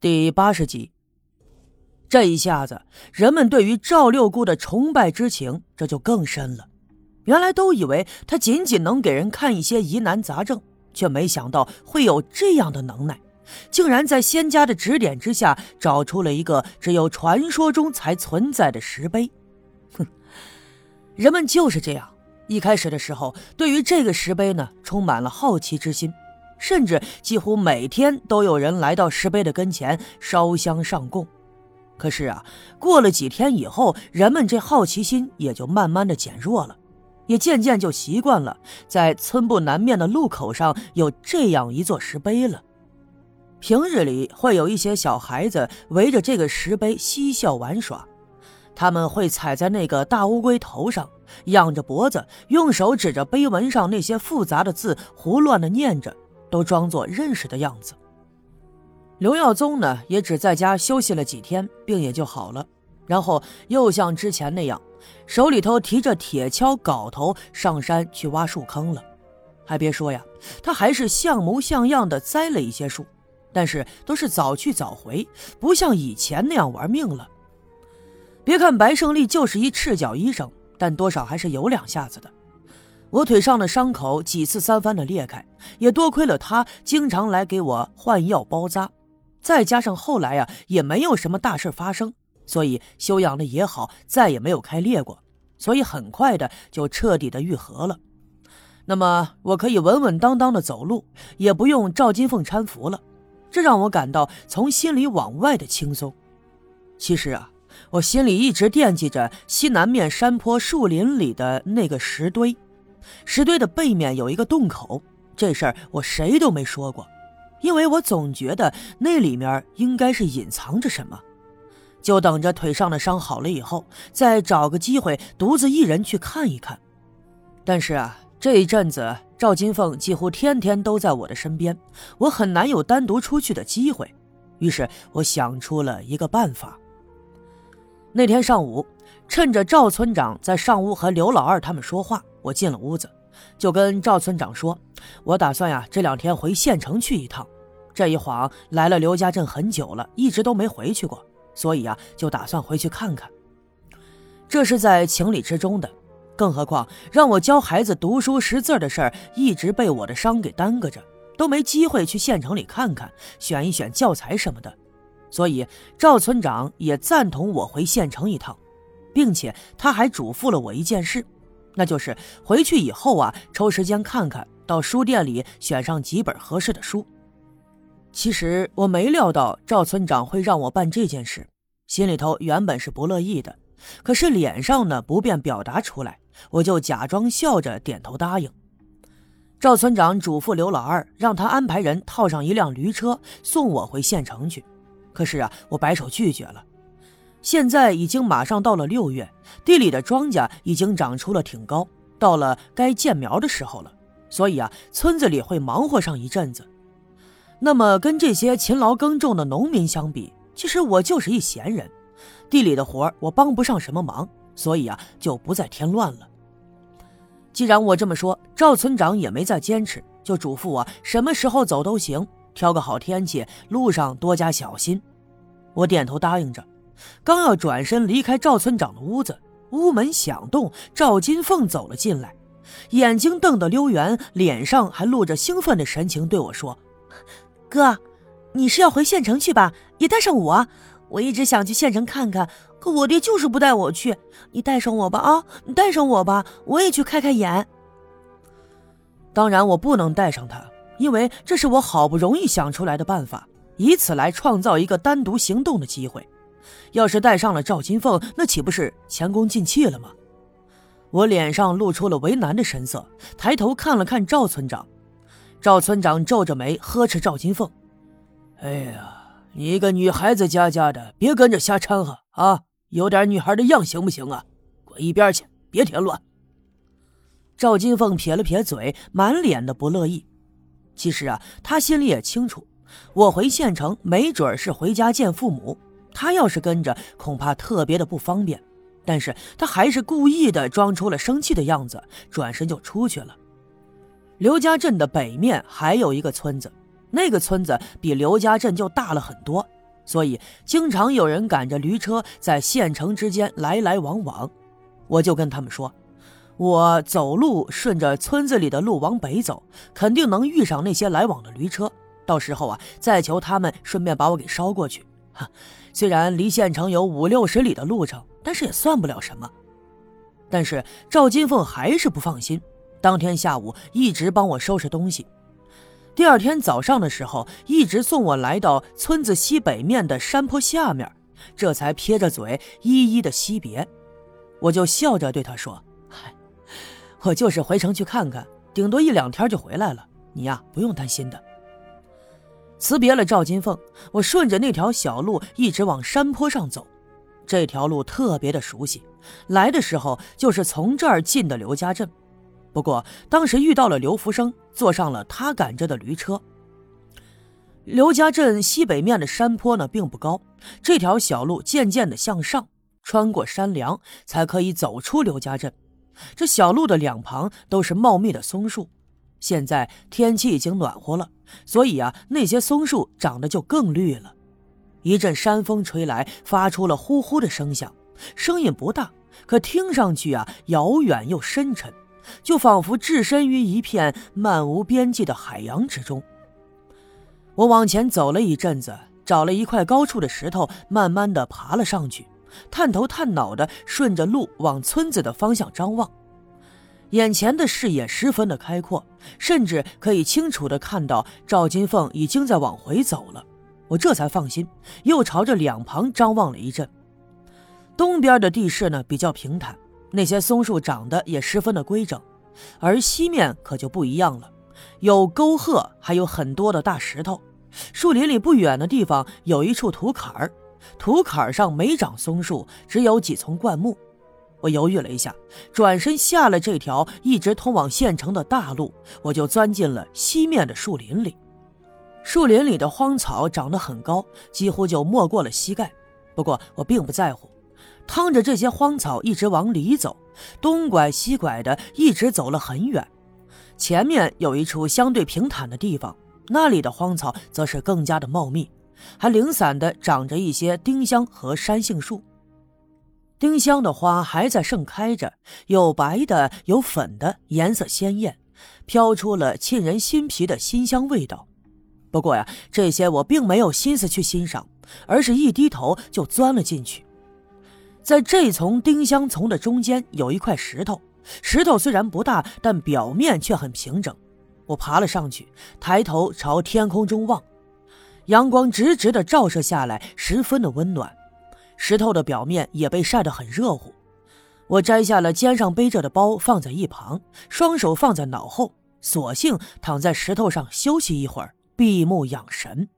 第八十集，这一下子，人们对于赵六姑的崇拜之情这就更深了。原来都以为她仅仅能给人看一些疑难杂症，却没想到会有这样的能耐，竟然在仙家的指点之下，找出了一个只有传说中才存在的石碑。哼，人们就是这样。一开始的时候，对于这个石碑呢，充满了好奇之心。甚至几乎每天都有人来到石碑的跟前烧香上供，可是啊，过了几天以后，人们这好奇心也就慢慢的减弱了，也渐渐就习惯了在村部南面的路口上有这样一座石碑了。平日里会有一些小孩子围着这个石碑嬉笑玩耍，他们会踩在那个大乌龟头上，仰着脖子，用手指着碑文上那些复杂的字，胡乱的念着。都装作认识的样子。刘耀宗呢，也只在家休息了几天，病也就好了。然后又像之前那样，手里头提着铁锹、镐头上山去挖树坑了。还别说呀，他还是像模像样的栽了一些树，但是都是早去早回，不像以前那样玩命了。别看白胜利就是一赤脚医生，但多少还是有两下子的。我腿上的伤口几次三番的裂开，也多亏了他经常来给我换药包扎，再加上后来呀也没有什么大事发生，所以休养的也好，再也没有开裂过，所以很快的就彻底的愈合了。那么我可以稳稳当当的走路，也不用赵金凤搀扶了，这让我感到从心里往外的轻松。其实啊，我心里一直惦记着西南面山坡树林里的那个石堆。石堆的背面有一个洞口，这事儿我谁都没说过，因为我总觉得那里面应该是隐藏着什么，就等着腿上的伤好了以后，再找个机会独自一人去看一看。但是啊，这一阵子赵金凤几乎天天都在我的身边，我很难有单独出去的机会，于是我想出了一个办法。那天上午，趁着赵村长在上屋和刘老二他们说话。我进了屋子，就跟赵村长说：“我打算呀，这两天回县城去一趟。这一晃来了刘家镇很久了，一直都没回去过，所以啊，就打算回去看看。这是在情理之中的。更何况让我教孩子读书识字的事儿，一直被我的伤给耽搁着，都没机会去县城里看看，选一选教材什么的。所以赵村长也赞同我回县城一趟，并且他还嘱咐了我一件事。”那就是回去以后啊，抽时间看看到书店里选上几本合适的书。其实我没料到赵村长会让我办这件事，心里头原本是不乐意的，可是脸上呢不便表达出来，我就假装笑着点头答应。赵村长嘱咐刘老二，让他安排人套上一辆驴车送我回县城去。可是啊，我摆手拒绝了。现在已经马上到了六月，地里的庄稼已经长出了挺高，到了该建苗的时候了。所以啊，村子里会忙活上一阵子。那么跟这些勤劳耕种的农民相比，其实我就是一闲人，地里的活我帮不上什么忙，所以啊，就不再添乱了。既然我这么说，赵村长也没再坚持，就嘱咐我什么时候走都行，挑个好天气，路上多加小心。我点头答应着。刚要转身离开赵村长的屋子，屋门响动，赵金凤走了进来，眼睛瞪得溜圆，脸上还露着兴奋的神情，对我说：“哥，你是要回县城去吧？也带上我。我一直想去县城看看，可我爹就是不带我去。你带上我吧，啊，你带上我吧，我也去开开眼。”当然，我不能带上他，因为这是我好不容易想出来的办法，以此来创造一个单独行动的机会。要是带上了赵金凤，那岂不是前功尽弃了吗？我脸上露出了为难的神色，抬头看了看赵村长。赵村长皱着眉呵斥赵金凤：“哎呀，你一个女孩子家家的，别跟着瞎掺和啊！有点女孩的样行不行啊？滚一边去，别添乱。”赵金凤撇了撇嘴，满脸的不乐意。其实啊，他心里也清楚，我回县城没准是回家见父母。他要是跟着，恐怕特别的不方便。但是他还是故意的装出了生气的样子，转身就出去了。刘家镇的北面还有一个村子，那个村子比刘家镇就大了很多，所以经常有人赶着驴车在县城之间来来往往。我就跟他们说，我走路顺着村子里的路往北走，肯定能遇上那些来往的驴车。到时候啊，再求他们顺便把我给捎过去。哈，虽然离县城有五六十里的路程，但是也算不了什么。但是赵金凤还是不放心，当天下午一直帮我收拾东西。第二天早上的时候，一直送我来到村子西北面的山坡下面，这才撇着嘴一一的惜别。我就笑着对他说：“，我就是回城去看看，顶多一两天就回来了，你呀不用担心的。”辞别了赵金凤，我顺着那条小路一直往山坡上走。这条路特别的熟悉，来的时候就是从这儿进的刘家镇。不过当时遇到了刘福生，坐上了他赶着的驴车。刘家镇西北面的山坡呢并不高，这条小路渐渐的向上，穿过山梁才可以走出刘家镇。这小路的两旁都是茂密的松树。现在天气已经暖和了，所以啊，那些松树长得就更绿了。一阵山风吹来，发出了呼呼的声响，声音不大，可听上去啊，遥远又深沉。就仿佛置身于一片漫无边际的海洋之中。我往前走了一阵子，找了一块高处的石头，慢慢的爬了上去，探头探脑的顺着路往村子的方向张望。眼前的视野十分的开阔，甚至可以清楚的看到赵金凤已经在往回走了。我这才放心，又朝着两旁张望了一阵。东边的地势呢比较平坦。那些松树长得也十分的规整，而西面可就不一样了，有沟壑，还有很多的大石头。树林里不远的地方有一处土坎儿，土坎上没长松树，只有几丛灌木。我犹豫了一下，转身下了这条一直通往县城的大路，我就钻进了西面的树林里。树林里的荒草长得很高，几乎就没过了膝盖。不过我并不在乎。趟着这些荒草一直往里走，东拐西拐的，一直走了很远。前面有一处相对平坦的地方，那里的荒草则是更加的茂密，还零散的长着一些丁香和山杏树。丁香的花还在盛开着，有白的，有粉的，颜色鲜艳，飘出了沁人心脾的馨香味道。不过呀，这些我并没有心思去欣赏，而是一低头就钻了进去。在这丛丁香丛的中间有一块石头，石头虽然不大，但表面却很平整。我爬了上去，抬头朝天空中望，阳光直直的照射下来，十分的温暖。石头的表面也被晒得很热乎。我摘下了肩上背着的包，放在一旁，双手放在脑后，索性躺在石头上休息一会儿，闭目养神。